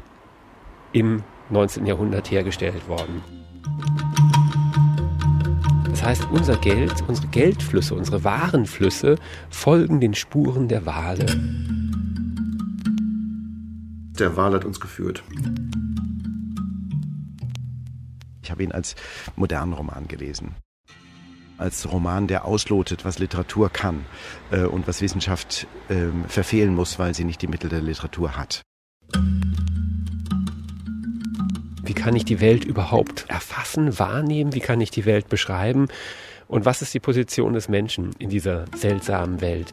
im 19. Jahrhundert hergestellt worden. Das heißt, unser Geld, unsere Geldflüsse, unsere Warenflüsse folgen den Spuren der Wale. Der Wal hat uns geführt. Ich habe ihn als modernen Roman gelesen. Als Roman, der auslotet, was Literatur kann äh, und was Wissenschaft äh, verfehlen muss, weil sie nicht die Mittel der Literatur hat. Wie kann ich die Welt überhaupt erfassen, wahrnehmen? Wie kann ich die Welt beschreiben? Und was ist die Position des Menschen in dieser seltsamen Welt?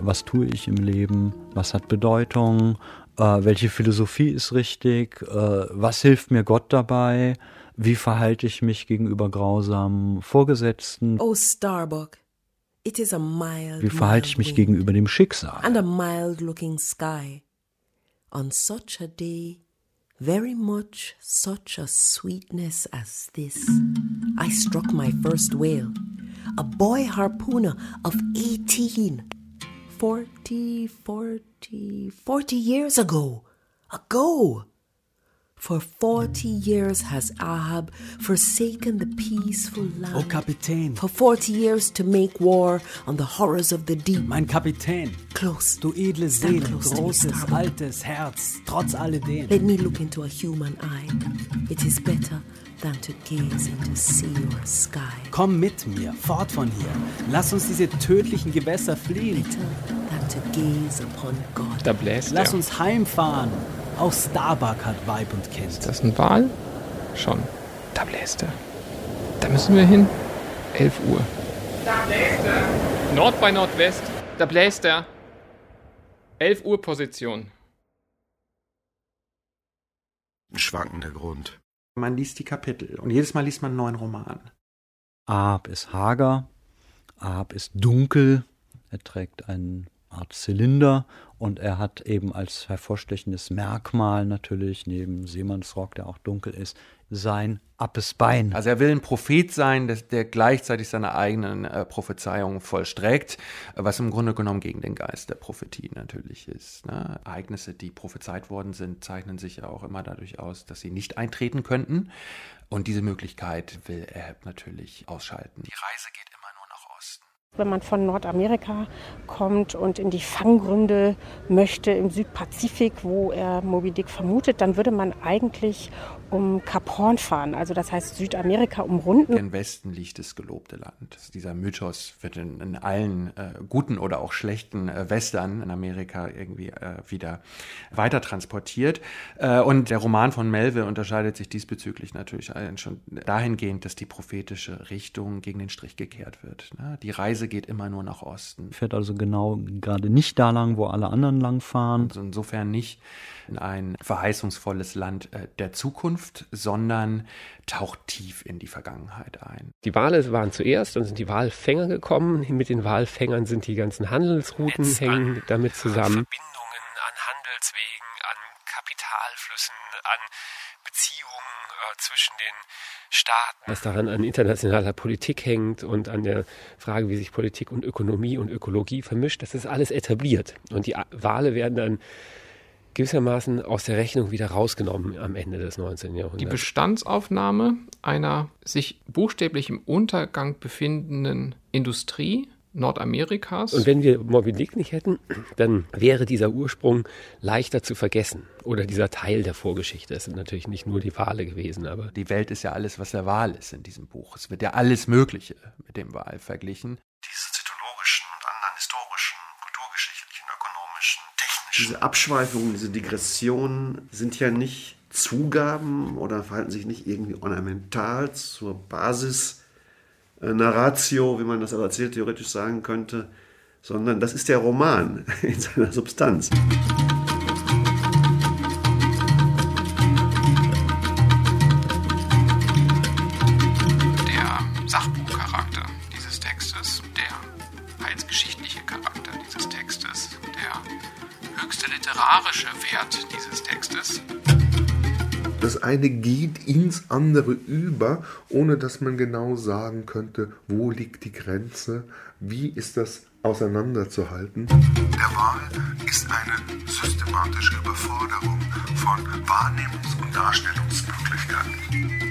Was tue ich im Leben? Was hat Bedeutung? Äh, welche Philosophie ist richtig? Äh, was hilft mir Gott dabei? Wie verhalte ich mich gegenüber grausamen Vorgesetzten? Oh, Starbuck. It is a mild, Wie verhalte ich mich gegenüber dem Schicksal? and a mild looking sky. On such a day, very much such a sweetness as this, I struck my first whale, a boy harpooner of 18, 40, 40, 40 years ago, ago. For 40 years has Ahab forsaken the peaceful land. Oh, Kapitän. For 40 years to make war on the horrors of the deep. Mein Kapitän. Close. Du edle Stand Seele, to me, großes, altes Herz, trotz alledem. Let me look into a human eye. It is better than to gaze into sea or sky. Komm mit mir, fort von hier. Lass uns diese tödlichen Gewässer fliehen. Better Than to gaze upon God. Da bläst Lass er. uns heimfahren. Auch Starbuck hat Weib und Kind. Ist das ein Wal? Schon. Da bläst er. Da müssen wir hin. 11 Uhr. Da bläst er. Nord bei Nordwest. Da bläst er. 11 Uhr Position. Schwankender Grund. Man liest die Kapitel und jedes Mal liest man einen neuen Roman. Ahab ist hager, Ahab ist dunkel, er trägt eine Art Zylinder und er hat eben als hervorstechendes Merkmal natürlich neben Seemannsrock, der auch dunkel ist, sein appes Bein. Also er will ein Prophet sein, der, gleichzeitig seine eigenen äh, Prophezeiungen vollstreckt, was im Grunde genommen gegen den Geist der Prophetie natürlich ist. Ne? Ereignisse, die prophezeit worden sind, zeichnen sich ja auch immer dadurch aus, dass sie nicht eintreten könnten. Und diese Möglichkeit will Ahab natürlich ausschalten. Die Reise geht immer nur nach Osten. Wenn man von Nordamerika kommt und in die Fanggründe möchte im Südpazifik, wo er Moby Dick vermutet, dann würde man eigentlich um Kap Horn fahren, also das heißt Südamerika umrunden. Im Westen liegt das gelobte Land. Dieser Mythos wird in, in allen äh, guten oder auch schlechten äh, Western in Amerika irgendwie äh, wieder weiter transportiert. Äh, und der Roman von Melville unterscheidet sich diesbezüglich natürlich schon dahingehend, dass die prophetische Richtung gegen den Strich gekehrt wird. Ne? Die Reise geht immer nur nach Osten. Fährt also genau gerade nicht da lang, wo alle anderen lang fahren. Also insofern nicht in ein verheißungsvolles Land äh, der Zukunft, sondern taucht tief in die Vergangenheit ein. Die Wale waren zuerst, dann sind die Walfänger gekommen. Mit den Walfängern sind die ganzen Handelsrouten Netz hängen damit zusammen. Verbindungen an Handelswegen, an Kapitalflüssen, an Beziehungen äh, zwischen den Staaten. Was daran an internationaler Politik hängt und an der Frage, wie sich Politik und Ökonomie und Ökologie vermischt, das ist alles etabliert. Und die Wale werden dann gewissermaßen aus der Rechnung wieder rausgenommen am Ende des 19. Jahrhunderts. Die Bestandsaufnahme einer sich buchstäblich im Untergang befindenden Industrie Nordamerikas. Und wenn wir Moby Dick nicht hätten, dann wäre dieser Ursprung leichter zu vergessen. Oder dieser Teil der Vorgeschichte. Es sind natürlich nicht nur die Wale gewesen, aber. Die Welt ist ja alles, was der Wal ist in diesem Buch. Es wird ja alles Mögliche mit dem Wal verglichen. Diese Abschweifungen, diese Digressionen sind ja nicht Zugaben oder verhalten sich nicht irgendwie ornamental zur Basis äh, Narratio, wie man das erzählt theoretisch sagen könnte, sondern das ist der Roman in seiner Substanz. Wert dieses Textes, das eine geht ins andere über, ohne dass man genau sagen könnte, wo liegt die Grenze, wie ist das auseinanderzuhalten. Der Wahl ist eine systematische Überforderung von Wahrnehmungs- und Darstellungsmöglichkeiten.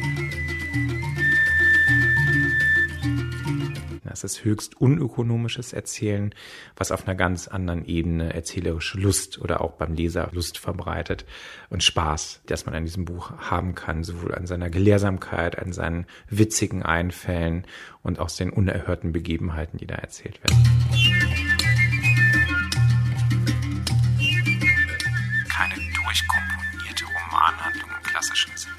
Es ist höchst unökonomisches Erzählen, was auf einer ganz anderen Ebene erzählerische Lust oder auch beim Leser Lust verbreitet und Spaß, dass man an diesem Buch haben kann, sowohl an seiner Gelehrsamkeit, an seinen witzigen Einfällen und aus den unerhörten Begebenheiten, die da erzählt werden. Keine durchkomponierte Romanhandlung im klassischen Sinne.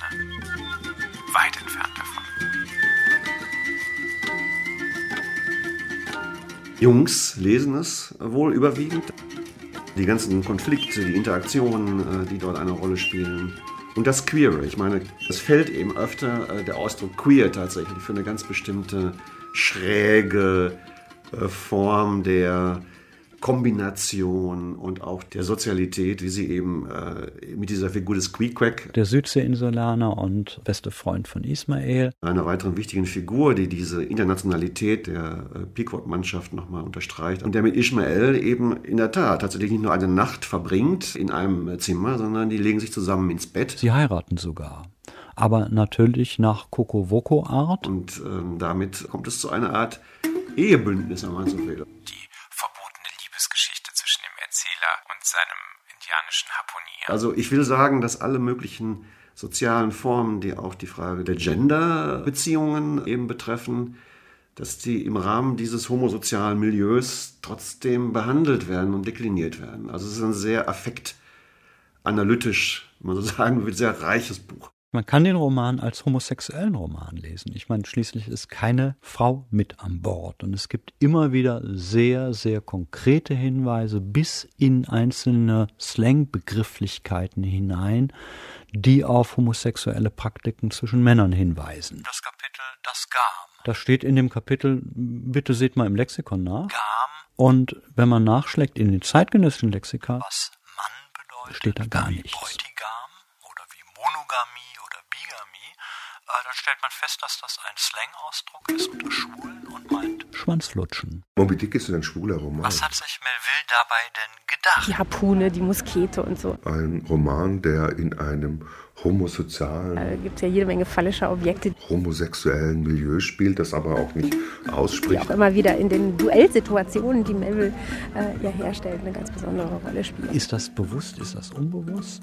Jungs lesen es wohl überwiegend. Die ganzen Konflikte, die Interaktionen, die dort eine Rolle spielen. Und das Queere. Ich meine, es fällt eben öfter der Ausdruck queer tatsächlich für eine ganz bestimmte schräge Form der Kombination und auch der Sozialität, wie sie eben äh, mit dieser Figur des Queequeg. Der Südseeinsulaner und beste Freund von Ismael. Einer weiteren wichtigen Figur, die diese Internationalität der äh, Pequot-Mannschaft nochmal unterstreicht. Und der mit Ismael eben in der Tat tatsächlich nicht nur eine Nacht verbringt in einem Zimmer, sondern die legen sich zusammen ins Bett. Sie heiraten sogar aber natürlich nach Kokowoko-Art. Und ähm, damit kommt es zu einer Art Ehebündnis, wenn man so will. Die verbotene Liebesgeschichte zwischen dem Erzähler und seinem indianischen Harpunier. Also ich will sagen, dass alle möglichen sozialen Formen, die auch die Frage der Gender-Beziehungen eben betreffen, dass die im Rahmen dieses homosozialen Milieus trotzdem behandelt werden und dekliniert werden. Also es ist ein sehr affektanalytisch, wenn man so sagen will, sehr reiches Buch. Man kann den Roman als homosexuellen Roman lesen. Ich meine, schließlich ist keine Frau mit an Bord. Und es gibt immer wieder sehr, sehr konkrete Hinweise bis in einzelne Slang-Begrifflichkeiten hinein, die auf homosexuelle Praktiken zwischen Männern hinweisen. Das Kapitel Das Gam. Das steht in dem Kapitel, bitte seht mal im Lexikon nach. Gam. Und wenn man nachschlägt in den zeitgenössischen Lexika, was Mann bedeutet, steht da gar nichts. Bräutigam oder wie Monogamie oder Bigamie, äh, dann stellt man fest, dass das ein Slang-Ausdruck ist unter Schwulen und meint Schwanzlutschen. Moby Dick ist ein schwuler Roman. Was hat sich Melville dabei denn gedacht? Die Harpune, die Muskete und so. Ein Roman, der in einem homosozialen, Da gibt es ja jede Menge fallischer Objekte, homosexuellen Milieu spielt, das aber auch nicht die ausspricht. auch immer wieder in den Duellsituationen, die Melville äh, ja herstellt, eine ganz besondere Rolle spielen. Ist das bewusst, ist das unbewusst?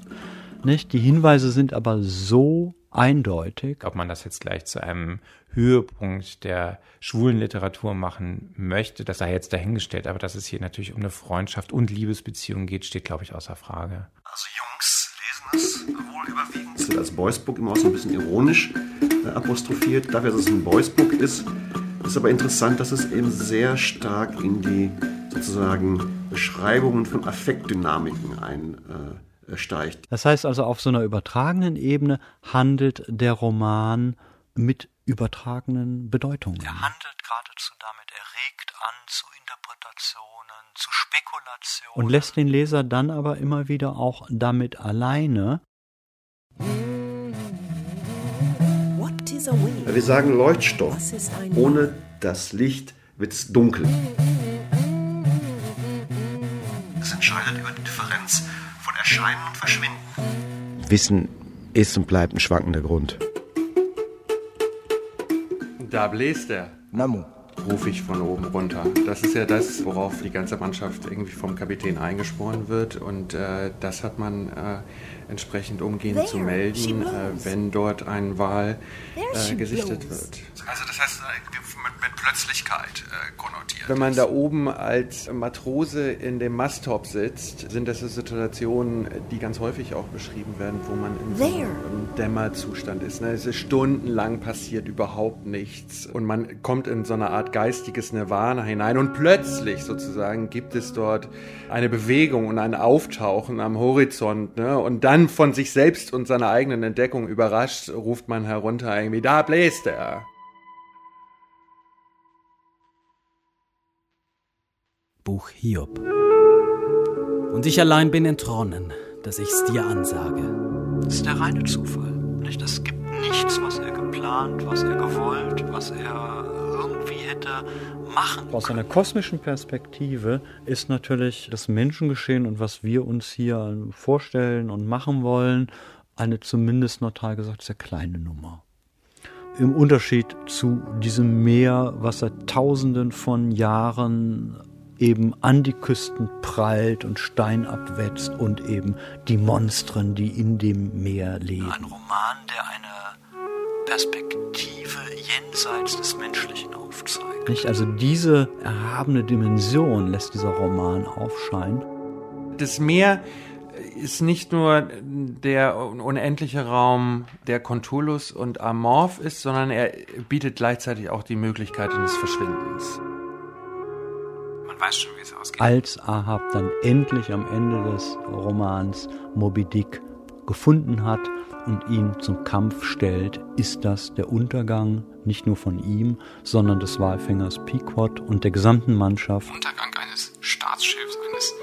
Nicht? Die Hinweise sind aber so eindeutig. Ob man das jetzt gleich zu einem Höhepunkt der schwulen Literatur machen möchte, das sei jetzt dahingestellt. Aber dass es hier natürlich um eine Freundschaft und Liebesbeziehung geht, steht, glaube ich, außer Frage. Also Jungs lesen es wohl überwiegend. Es wird als Boys Book immer auch so ein bisschen ironisch äh, apostrophiert. Dafür, dass es ein Boys Book ist, ist aber interessant, dass es eben sehr stark in die sozusagen Beschreibungen von Affektdynamiken einsteigt. Das heißt also, auf so einer übertragenen Ebene handelt der Roman mit übertragenen Bedeutungen. Er handelt geradezu damit, er regt an zu Interpretationen, zu Spekulationen. Und lässt den Leser dann aber immer wieder auch damit alleine. Wir sagen Leuchtstoff. Ohne das Licht wird es dunkel. Es entscheidet über die Differenz Erscheinen und Verschwinden. Wissen ist und bleibt ein schwankender Grund. Da bläst er. Namu. Rufe ich von oben runter. Das ist ja das, worauf die ganze Mannschaft irgendwie vom Kapitän eingesporen wird. Und äh, das hat man äh, entsprechend umgehend zu melden, äh, wenn dort ein Wal äh, gesichtet wird. Also das heißt, mit, mit Plötzlichkeit äh, konnotiert. Wenn man da oben als Matrose in dem Masttop sitzt, sind das so Situationen, die ganz häufig auch beschrieben werden, wo man in so einem Dämmerzustand ist. Ne? Es ist stundenlang passiert überhaupt nichts und man kommt in so eine Art geistiges Nirvana hinein und plötzlich sozusagen gibt es dort eine Bewegung und ein Auftauchen am Horizont ne? und dann von sich selbst und seiner eigenen Entdeckung überrascht ruft man herunter irgendwie, da bläst er. Buch Hiob. Und ich allein bin entronnen, dass ich's dir ansage. Das ist der reine Zufall. Nicht? Es gibt nichts, was er geplant, was er gewollt, was er irgendwie hätte machen Aus einer kosmischen Perspektive ist natürlich das Menschengeschehen und was wir uns hier vorstellen und machen wollen, eine zumindest neutral gesagt sehr kleine Nummer. Im Unterschied zu diesem Meer, was seit Tausenden von Jahren eben an die Küsten prallt und Stein abwetzt und eben die Monstren, die in dem Meer leben. Ein Roman, der eine Perspektive jenseits des Menschlichen aufzeigt. Nicht? Also diese erhabene Dimension lässt dieser Roman aufscheinen. Das Meer ist nicht nur der unendliche Raum, der konturlos und amorph ist, sondern er bietet gleichzeitig auch die Möglichkeit eines Verschwindens. Weiß schon, wie es ausgeht. Als Ahab dann endlich am Ende des Romans Moby Dick gefunden hat und ihn zum Kampf stellt, ist das der Untergang nicht nur von ihm, sondern des Walfängers Pequod und der gesamten Mannschaft. Untergang eines Staatsschiffs, eines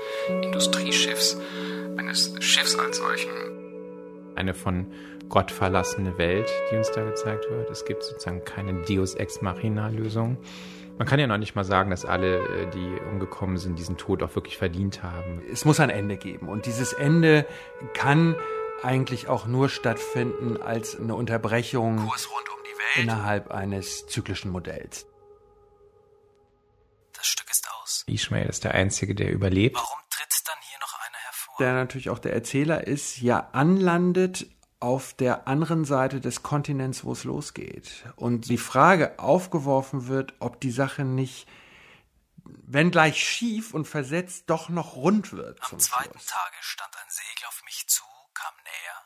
Industrieschiffs, eines Schiffs als solchen. Eine von Gott verlassene Welt, die uns da gezeigt wird. Es gibt sozusagen keine Deus Ex Machina Lösung. Man kann ja noch nicht mal sagen, dass alle, äh, die umgekommen sind, diesen Tod auch wirklich verdient haben. Es muss ein Ende geben und dieses Ende kann eigentlich auch nur stattfinden als eine Unterbrechung Kurs rund um die Welt. innerhalb eines zyklischen Modells. Das Stück ist aus. Ishmael ist der Einzige, der überlebt. Warum tritt dann hier noch einer hervor? Der natürlich auch der Erzähler ist, ja anlandet auf der anderen Seite des Kontinents, wo es losgeht. Und die Frage aufgeworfen wird, ob die Sache nicht, wenn gleich schief und versetzt, doch noch rund wird. Am zweiten Tage stand ein Segel auf mich zu, kam näher,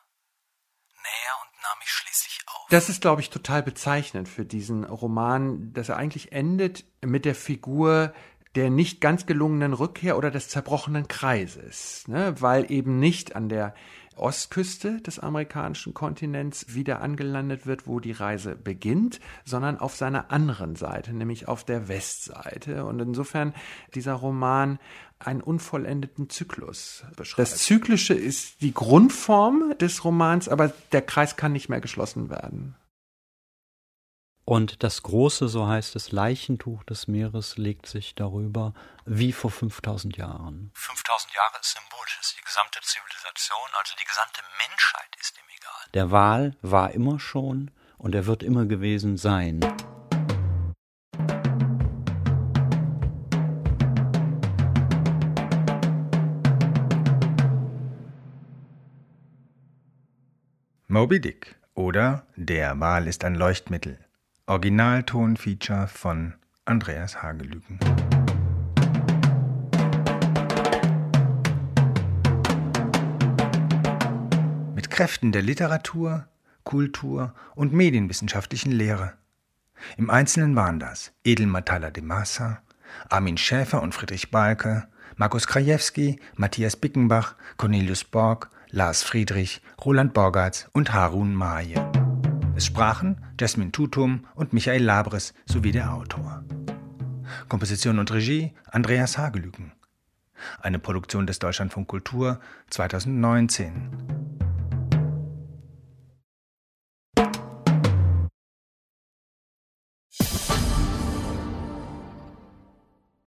näher und nahm mich schließlich auf. Das ist, glaube ich, total bezeichnend für diesen Roman, dass er eigentlich endet mit der Figur der nicht ganz gelungenen Rückkehr oder des zerbrochenen Kreises, ne? weil eben nicht an der Ostküste des amerikanischen Kontinents wieder angelandet wird, wo die Reise beginnt, sondern auf seiner anderen Seite, nämlich auf der Westseite. Und insofern dieser Roman einen unvollendeten Zyklus beschreibt. Das Zyklische ist die Grundform des Romans, aber der Kreis kann nicht mehr geschlossen werden. Und das große, so heißt es, Leichentuch des Meeres legt sich darüber wie vor 5000 Jahren. 5000 Jahre ist symbolisch, ist die gesamte Zivilisation, also die gesamte Menschheit ist ihm egal. Der Wal war immer schon und er wird immer gewesen sein. Moby Dick oder Der Wal ist ein Leuchtmittel. Originaltonfeature von Andreas Hagelüken. Mit Kräften der Literatur, Kultur und medienwissenschaftlichen Lehre. Im Einzelnen waren das Edel Matala de Massa, Armin Schäfer und Friedrich Balke, Markus Krajewski, Matthias Bickenbach, Cornelius Borg, Lars Friedrich, Roland Borgatz und Harun Maje. Es sprachen Jasmin Tutum und Michael Labres sowie der Autor. Komposition und Regie Andreas Hagelüken. Eine Produktion des Deutschlandfunk Kultur 2019.